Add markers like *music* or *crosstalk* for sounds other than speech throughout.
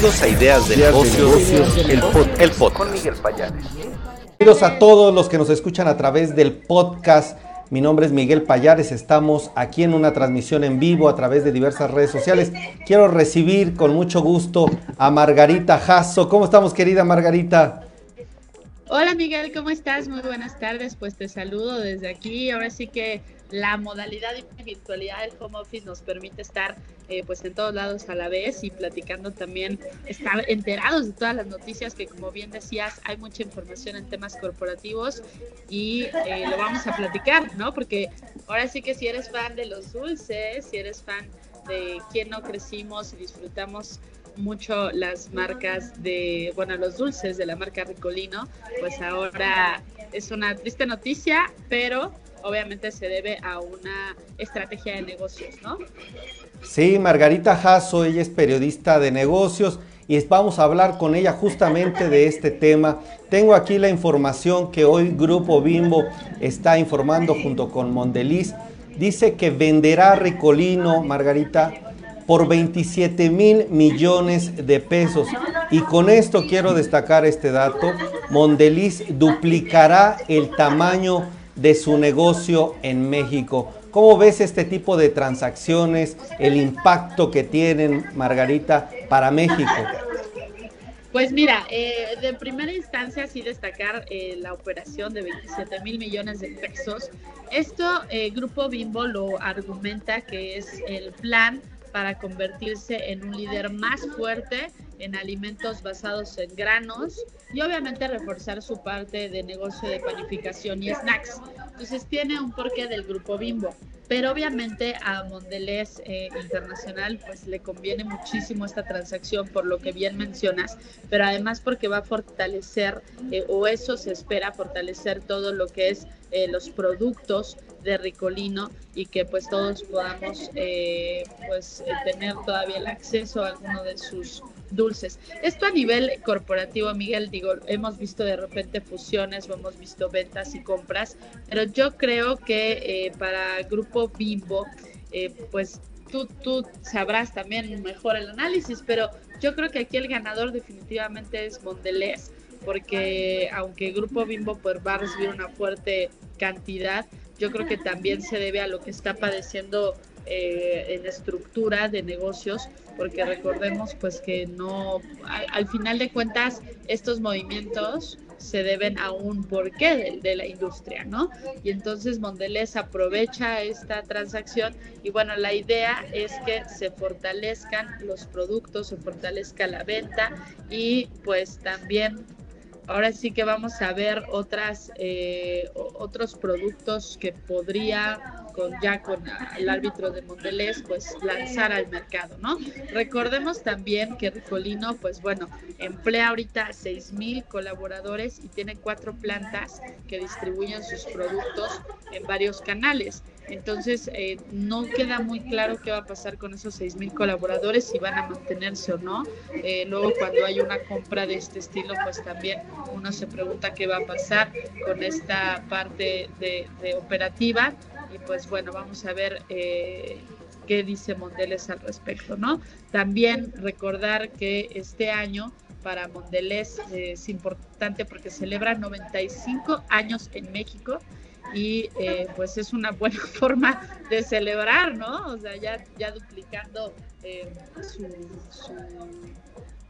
Bienvenidos a Ideas de Negocios, el, podcast. Con Miguel Payares. Bienvenidos a todos los que nos escuchan a través del podcast. Mi nombre es Miguel Payares, estamos aquí en una transmisión en vivo a través de diversas redes sociales. Quiero recibir con mucho gusto a Margarita Jasso. ¿Cómo estamos, querida Margarita? Hola Miguel, ¿cómo estás? Muy buenas tardes, pues te saludo desde aquí. Ahora sí que la modalidad y virtualidad del home office nos permite estar eh, pues en todos lados a la vez y platicando también, estar enterados de todas las noticias que como bien decías, hay mucha información en temas corporativos y eh, lo vamos a platicar, ¿no? Porque ahora sí que si eres fan de los dulces, si eres fan de quién no crecimos y disfrutamos mucho las marcas de, bueno, los dulces de la marca Ricolino, pues ahora es una triste noticia, pero obviamente se debe a una estrategia de negocios, ¿no? Sí, Margarita Jasso, ella es periodista de negocios y vamos a hablar con ella justamente de este tema. Tengo aquí la información que hoy Grupo Bimbo está informando junto con Mondeliz. Dice que venderá Ricolino, Margarita, por 27 mil millones de pesos. Y con esto quiero destacar este dato. Mondeliz duplicará el tamaño de su negocio en México. ¿Cómo ves este tipo de transacciones, el impacto que tienen, Margarita, para México? Pues mira, eh, de primera instancia sí destacar eh, la operación de 27 mil millones de pesos. Esto eh, Grupo Bimbo lo argumenta que es el plan para convertirse en un líder más fuerte en alimentos basados en granos y obviamente reforzar su parte de negocio de panificación y snacks. Entonces tiene un porqué del grupo Bimbo, pero obviamente a Mondelez eh, Internacional pues le conviene muchísimo esta transacción por lo que bien mencionas, pero además porque va a fortalecer eh, o eso se espera fortalecer todo lo que es eh, los productos de Ricolino y que pues todos podamos pues tener todavía el acceso a alguno de sus dulces. Esto a nivel corporativo, Miguel, digo, hemos visto de repente fusiones o hemos visto ventas y compras, pero yo creo que eh, para Grupo Bimbo, eh, pues tú, tú sabrás también mejor el análisis, pero yo creo que aquí el ganador definitivamente es Mondelez, porque aunque Grupo Bimbo pues, va a recibir una fuerte cantidad, yo creo que también se debe a lo que está padeciendo eh, en estructura de negocios, porque recordemos pues que no, al, final de cuentas, estos movimientos se deben a un porqué de, la industria, ¿no? Y entonces Mondelez aprovecha esta transacción y bueno, la idea es que se fortalezcan los productos, se fortalezca la venta y pues también ahora sí que vamos a ver otras eh, otros productos que podría con ya con el árbitro de Mondelez pues lanzar al mercado, ¿no? Recordemos también que Ricolino pues bueno, emplea ahorita seis mil colaboradores y tiene cuatro plantas que distribuyen sus productos en varios canales. Entonces, eh, no queda muy claro qué va a pasar con esos seis mil colaboradores, si van a mantenerse o no. Eh, luego, cuando hay una compra de este estilo, pues también uno se pregunta qué va a pasar con esta parte de, de operativa y pues bueno, vamos a ver eh, qué dice Mondelez al respecto, ¿no? También recordar que este año para Mondelez es importante porque celebra 95 años en México y eh, pues es una buena *laughs* forma de celebrar, ¿no? O sea, ya, ya duplicando eh, su,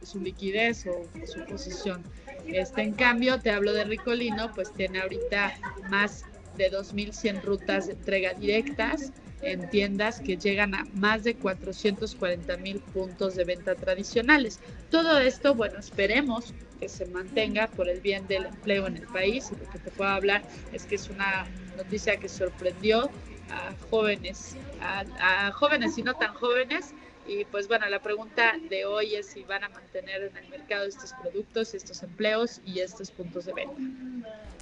su, liquidez o su posición. Este, en cambio, te hablo de Ricolino, pues tiene ahorita más de 2.100 rutas de entrega directas en tiendas que llegan a más de 440 mil puntos de venta tradicionales. Todo esto, bueno, esperemos que se mantenga por el bien del empleo en el país. Lo que te puedo hablar es que es una noticia que sorprendió a jóvenes, a, a jóvenes y no tan jóvenes. Y pues bueno, la pregunta de hoy es si van a mantener en el mercado estos productos, estos empleos y estos puntos de venta.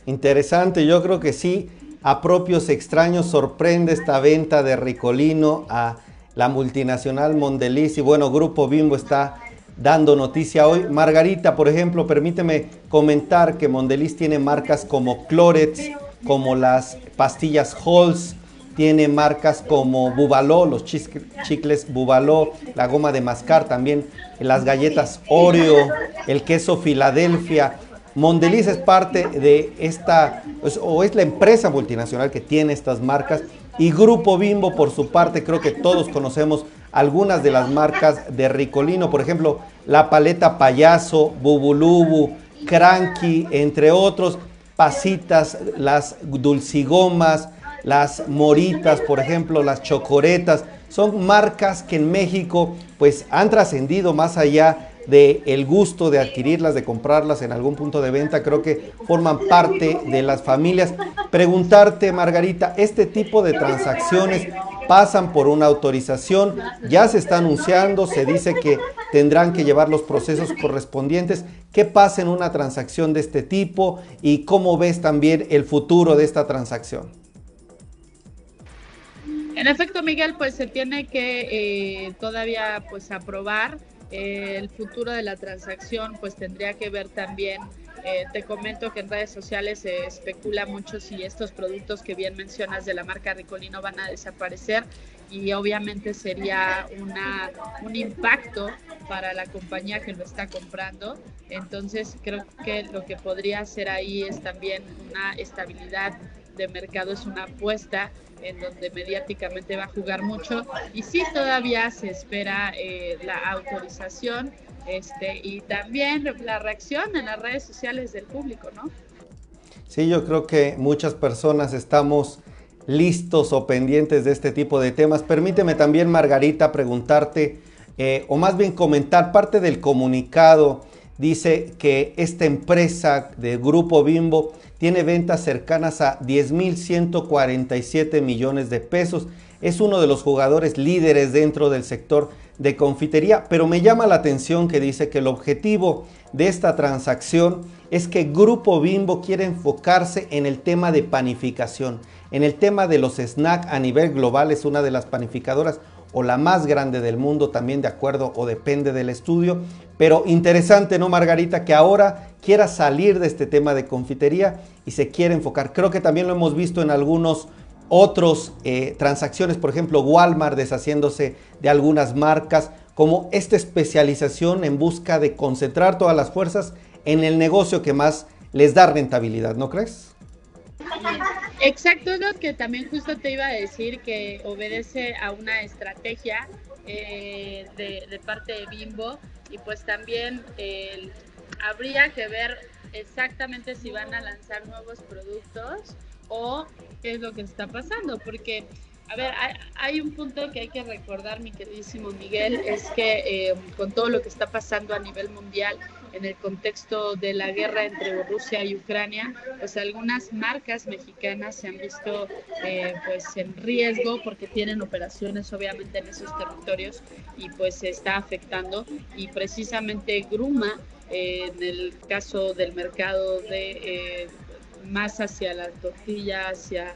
Interesante, yo creo que sí, a propios extraños sorprende esta venta de Ricolino a la multinacional Mondeliz y bueno, Grupo Bimbo está dando noticia hoy. Margarita, por ejemplo, permíteme comentar que Mondeliz tiene marcas como Clorets, como las pastillas Halls, tiene marcas como Bubaló, los chicles Bubaló, la goma de mascar también, las galletas Oreo, el queso Filadelfia. Mondeliz es parte de esta, o es la empresa multinacional que tiene estas marcas y Grupo Bimbo, por su parte, creo que todos conocemos algunas de las marcas de Ricolino, por ejemplo, la paleta Payaso, Bubulubu, Cranky, entre otros, Pasitas, las dulcigomas, las moritas, por ejemplo, las chocoretas, son marcas que en México pues han trascendido más allá de el gusto de adquirirlas, de comprarlas en algún punto de venta, creo que forman parte de las familias. Preguntarte, Margarita, este tipo de transacciones pasan por una autorización, ya se está anunciando, se dice que tendrán que llevar los procesos correspondientes. ¿Qué pasa en una transacción de este tipo y cómo ves también el futuro de esta transacción? En efecto, Miguel, pues se tiene que eh, todavía pues aprobar el futuro de la transacción pues tendría que ver también, eh, te comento que en redes sociales se especula mucho si estos productos que bien mencionas de la marca Ricolino van a desaparecer y obviamente sería una, un impacto para la compañía que lo está comprando. Entonces creo que lo que podría hacer ahí es también una estabilidad de mercado, es una apuesta en donde mediáticamente va a jugar mucho y sí todavía se espera eh, la autorización este, y también la reacción en las redes sociales del público, ¿no? Sí, yo creo que muchas personas estamos listos o pendientes de este tipo de temas. Permíteme también, Margarita, preguntarte, eh, o más bien comentar parte del comunicado. Dice que esta empresa de Grupo Bimbo tiene ventas cercanas a 10.147 millones de pesos. Es uno de los jugadores líderes dentro del sector de confitería, pero me llama la atención que dice que el objetivo de esta transacción es que Grupo Bimbo quiere enfocarse en el tema de panificación, en el tema de los snacks a nivel global, es una de las panificadoras o la más grande del mundo, también de acuerdo o depende del estudio. Pero interesante, ¿no, Margarita? Que ahora quiera salir de este tema de confitería y se quiere enfocar. Creo que también lo hemos visto en algunos otros eh, transacciones, por ejemplo, Walmart deshaciéndose de algunas marcas, como esta especialización en busca de concentrar todas las fuerzas en el negocio que más les da rentabilidad, ¿no crees? Exacto, es lo que también justo te iba a decir, que obedece a una estrategia eh, de, parte de Bimbo y pues también habría que ver exactamente si van a lanzar nuevos productos o qué es lo que está pasando, porque a ver, hay, un punto que hay que recordar, mi queridísimo Miguel, es que eh, con todo lo que está pasando a nivel mundial, en el contexto de la guerra entre Rusia y Ucrania, pues algunas marcas mexicanas se han visto eh, pues en riesgo porque tienen operaciones obviamente en esos territorios y pues se está afectando. Y precisamente Gruma eh, en el caso del mercado de más hacia la tortilla, hacia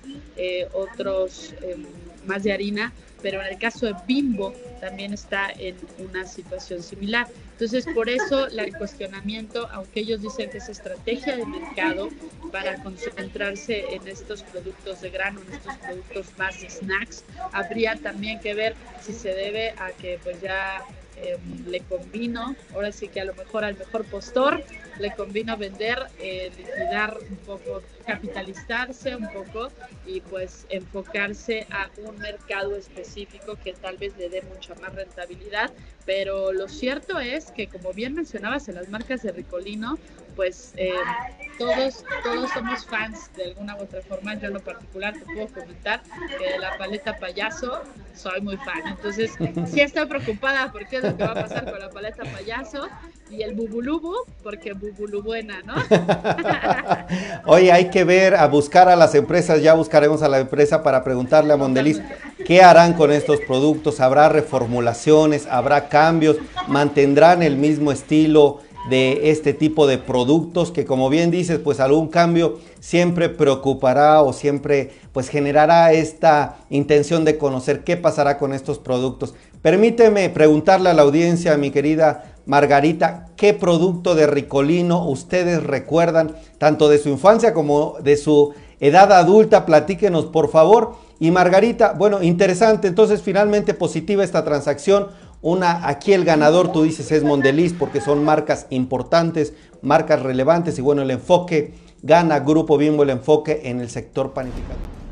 otros em, más de harina, pero en el caso de Bimbo también está en una situación similar. Entonces, por eso *laughs* el cuestionamiento, aunque ellos dicen que es estrategia de mercado para concentrarse en estos productos de grano, en estos productos más snacks, habría también que ver si se debe a que pues ya Em, le convino, ahora sí que a lo mejor al mejor postor, le convino vender, eh, liquidar un poco, capitalizarse un poco y pues enfocarse a un mercado específico que tal vez le dé mucha más rentabilidad. Pero lo cierto es que, como bien mencionabas en las marcas de Ricolino, pues eh, todos, todos somos fans de alguna u otra forma. Yo en lo particular te puedo comentar que de la paleta payaso soy muy fan. Entonces, sí estoy preocupada por qué es lo que va a pasar con la paleta payaso y el bubulubu, porque bubulu buena, ¿no? *laughs* Oye, hay que ver, a buscar a las empresas, ya buscaremos a la empresa para preguntarle a Mondeliz qué harán con estos productos, habrá reformulaciones, habrá cambios, mantendrán el mismo estilo de este tipo de productos que como bien dices, pues algún cambio siempre preocupará o siempre pues generará esta intención de conocer qué pasará con estos productos. Permíteme preguntarle a la audiencia, mi querida Margarita, ¿qué producto de Ricolino ustedes recuerdan tanto de su infancia como de su edad adulta, platíquenos por favor. Y Margarita, bueno, interesante, entonces finalmente positiva esta transacción. Una, aquí el ganador, tú dices, es Mondeliz porque son marcas importantes, marcas relevantes y bueno, el enfoque, gana Grupo Bimbo el enfoque en el sector panificado.